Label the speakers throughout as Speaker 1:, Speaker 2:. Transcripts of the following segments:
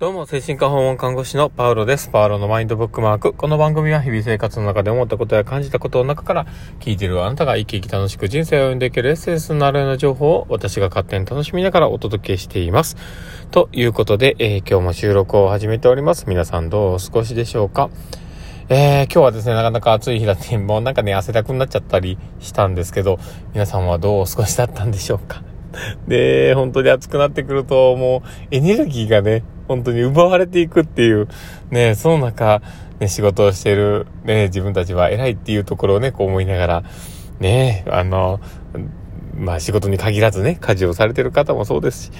Speaker 1: どうも、精神科訪問看護師のパウロです。パウロのマインドブックマーク。この番組は日々生活の中で思ったことや感じたことの中から聞いているあなたが生き生き楽しく人生を歩んでいけるエッセンスのあるような情報を私が勝手に楽しみながらお届けしています。ということで、えー、今日も収録を始めております。皆さんどうお過ごしでしょうかえー、今日はですね、なかなか暑い日だって、もうなんかね、汗だくになっちゃったりしたんですけど、皆さんはどうお過ごしだったんでしょうか で、本当に暑くなってくると、もうエネルギーがね、本当に奪われていくっていう、ね、その中、ね、仕事をしてる、ね、自分たちは偉いっていうところをね、こう思いながら、ね、あの、まあ仕事に限らずね、家事をされてる方もそうですし、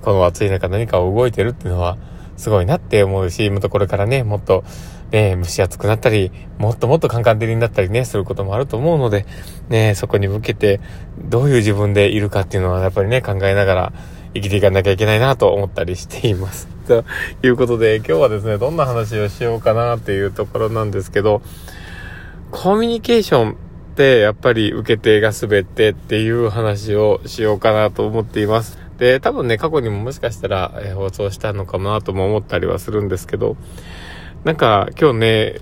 Speaker 1: この暑い中何かを動いてるっていうのは、すごいなって思うし、またこれからね、もっと、ね、蒸し暑くなったり、もっともっとカンカン照りになったりね、することもあると思うので、ね、そこに向けて、どういう自分でいるかっていうのは、やっぱりね、考えながら生きていかなきゃいけないなと思ったりしています。ということで、今日はですね、どんな話をしようかなっていうところなんですけど、コミュニケーションってやっぱり受け手が全てっていう話をしようかなと思っています。で、多分ね、過去にももしかしたら、放送したのかなとも思ったりはするんですけど、なんか今日ね、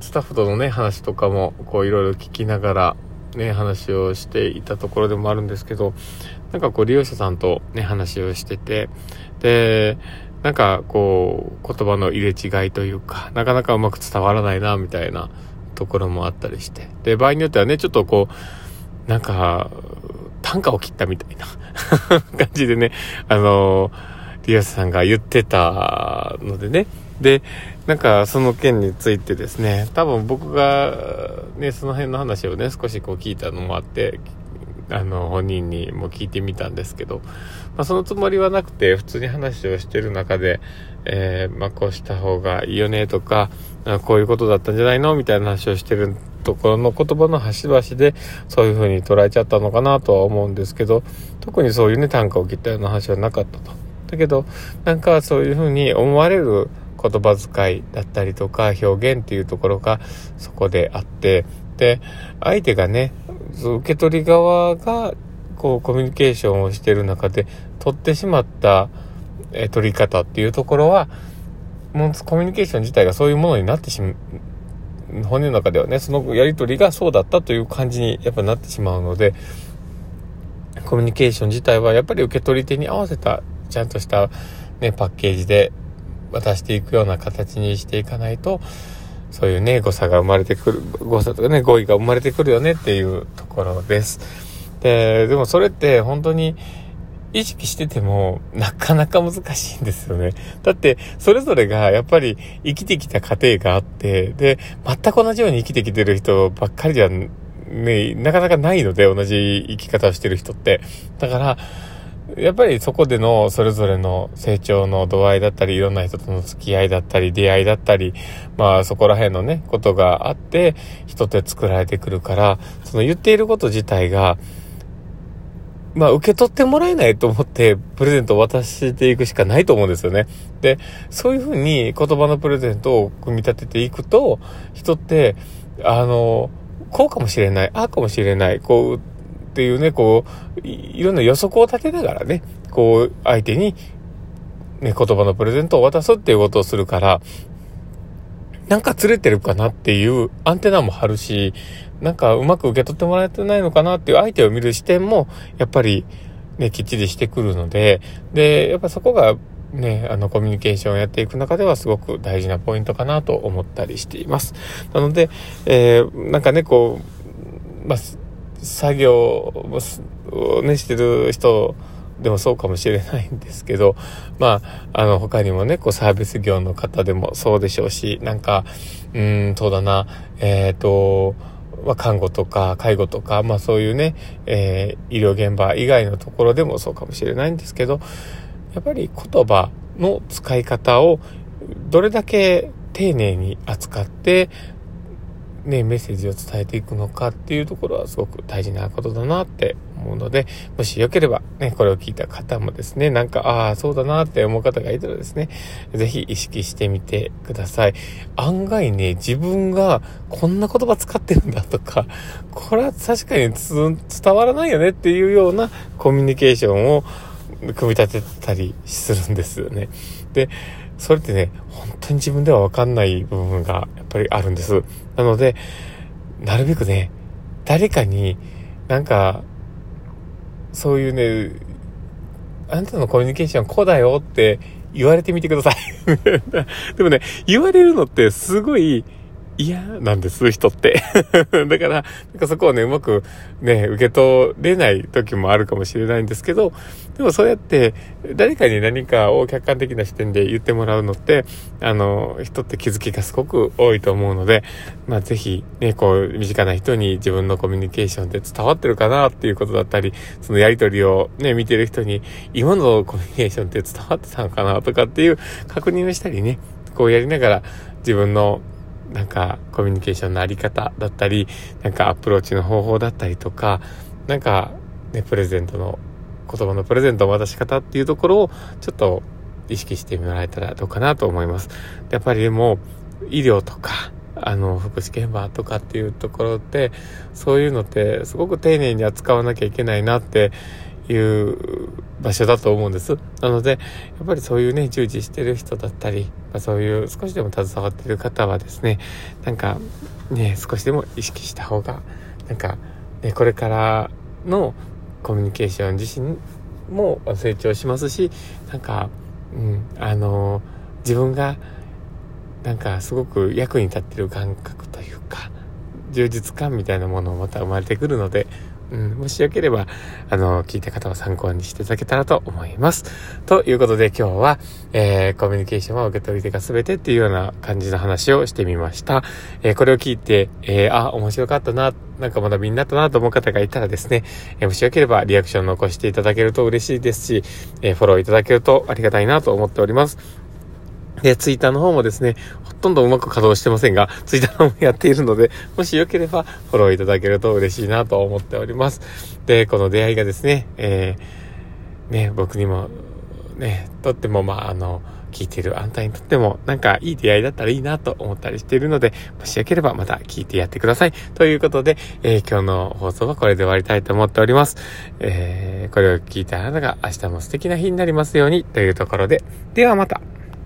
Speaker 1: スタッフとのね、話とかもこういろいろ聞きながらね、話をしていたところでもあるんですけど、なんかこう利用者さんとね、話をしてて、で、なんかこう、言葉の入れ違いというか、なかなかうまく伝わらないな、みたいなところもあったりして。で、場合によってはね、ちょっとこう、なんか、単価を切ったみたいな 感じでね、あのリアスさんが言ってたのでね。で、なんかその件についてですね、多分僕がね、その辺の話をね、少しこう聞いたのもあって、あの、本人にも聞いてみたんですけど、まあそのつもりはなくて、普通に話をしてる中で、えー、まあこうした方がいいよねとか、こういうことだったんじゃないの？みたいな話をしてるところの言葉の端々でそういう風に捉えちゃったのかなとは思うんですけど特にそういうね単価を切ったような話はなかったと。だけどなんかそういう風に思われる言葉遣いだったりとか表現っていうところがそこであってで相手がね受け取り側がこうコミュニケーションをしてる中で取ってしまったえ取り方っていうところはもうコミュニケーション自体がそういうものになってしまう本人の中ではね、そのやりとりがそうだったという感じにやっぱなってしまうので、コミュニケーション自体はやっぱり受け取り手に合わせた、ちゃんとした、ね、パッケージで渡していくような形にしていかないと、そういうね、誤差が生まれてくる、誤差とかね、語彙が生まれてくるよねっていうところです。で、でもそれって本当に、意識してても、なかなか難しいんですよね。だって、それぞれがやっぱり生きてきた過程があって、で、全く同じように生きてきてる人ばっかりじゃね、なかなかないので、同じ生き方をしてる人って。だから、やっぱりそこでのそれぞれの成長の度合いだったり、いろんな人との付き合いだったり、出会いだったり、まあそこら辺のね、ことがあって、人って作られてくるから、その言っていること自体が、まあ、受け取ってもらえないと思って、プレゼントを渡していくしかないと思うんですよね。で、そういうふうに言葉のプレゼントを組み立てていくと、人って、あの、こうかもしれない、ああかもしれない、こう、っていうね、こう、いろんな予測を立てながらね、こう、相手に、ね、言葉のプレゼントを渡すっていうことをするから、なんか釣れてるかなっていうアンテナも張るし、なんかうまく受け取ってもらえてないのかなっていう相手を見る視点も、やっぱりね、きっちりしてくるので、で、やっぱそこがね、あの、コミュニケーションをやっていく中ではすごく大事なポイントかなと思ったりしています。なので、えー、なんかね、こう、まあ、作業をね、してる人でもそうかもしれないんですけど、まあ、あの、他にもね、こう、サービス業の方でもそうでしょうし、なんか、うん、そうだな、えっ、ー、と、まあ、看護とか介護とか、まあそういうね、えー、医療現場以外のところでもそうかもしれないんですけど、やっぱり言葉の使い方をどれだけ丁寧に扱って、ね、メッセージを伝えていくのかっていうところはすごく大事なことだなって思うので、もしよければね、これを聞いた方もですね、なんか、ああ、そうだなって思う方がいたらですね、ぜひ意識してみてください。案外ね、自分がこんな言葉使ってるんだとか、これは確かに伝わらないよねっていうようなコミュニケーションを組み立てたりするんですよね。で、それってね、本当に自分ではわかんない部分がやっぱりあるんです。なので、なるべくね、誰かになんか、そういうね、あなたのコミュニケーションこうだよって言われてみてください でもね、言われるのってすごい嫌なんです、人って。だから、なんかそこをね、うまくね、受け取れない時もあるかもしれないんですけど、でもそうやって誰かに何かを客観的な視点で言ってもらうのって、あの、人って気づきがすごく多いと思うので、まあぜひね、こう、身近な人に自分のコミュニケーションで伝わってるかなっていうことだったり、そのやりとりをね、見てる人に、今のコミュニケーションって伝わってたのかなとかっていう確認をしたりね、こうやりながら自分のなんかコミュニケーションのあり方だったり、なんかアプローチの方法だったりとか、なんかね、プレゼントの、言葉のプレゼントの渡し方っていうところをちょっと意識してもらえたらどうかなと思います。やっぱりでも、医療とか、あの、福祉現場とかっていうところって、そういうのってすごく丁寧に扱わなきゃいけないなっていう場所だと思うんです。なので、やっぱりそういうね、従事してる人だったり、まあ、そういう少しでも携わってる方はですね、なんかね、少しでも意識した方が、なんかね、これからのコミュニケーション自身も成長しますし、なんか、うん、あの、自分がなんかすごく役に立ってる感覚というか、充実感みたいなものもまた生まれてくるので、うん、もしよければ、あの、聞いた方は参考にしていただけたらと思います。ということで今日は、えー、コミュニケーションは受け取り手が全てっていうような感じの話をしてみました。えー、これを聞いて、えー、あ、面白かったな、なんかまだみんなったなと思う方がいたらですね、えー、もしよければリアクション残していただけると嬉しいですし、えー、フォローいただけるとありがたいなと思っております。で、ツイッターの方もですね、ほとんどうまく稼働してませんが、ツイッターの方もやっているので、もしよければフォローいただけると嬉しいなと思っております。で、この出会いがですね、えー、ね、僕にも、ね、とっても、まあ、あの、聞いているあんたにとってもなんかいい出会いだったらいいなと思ったりしているので、もしよければまた聞いてやってください。ということで、えー、今日の放送はこれで終わりたいと思っております。えー、これを聞いたあなたが明日も素敵な日になりますようにというところで、ではまた。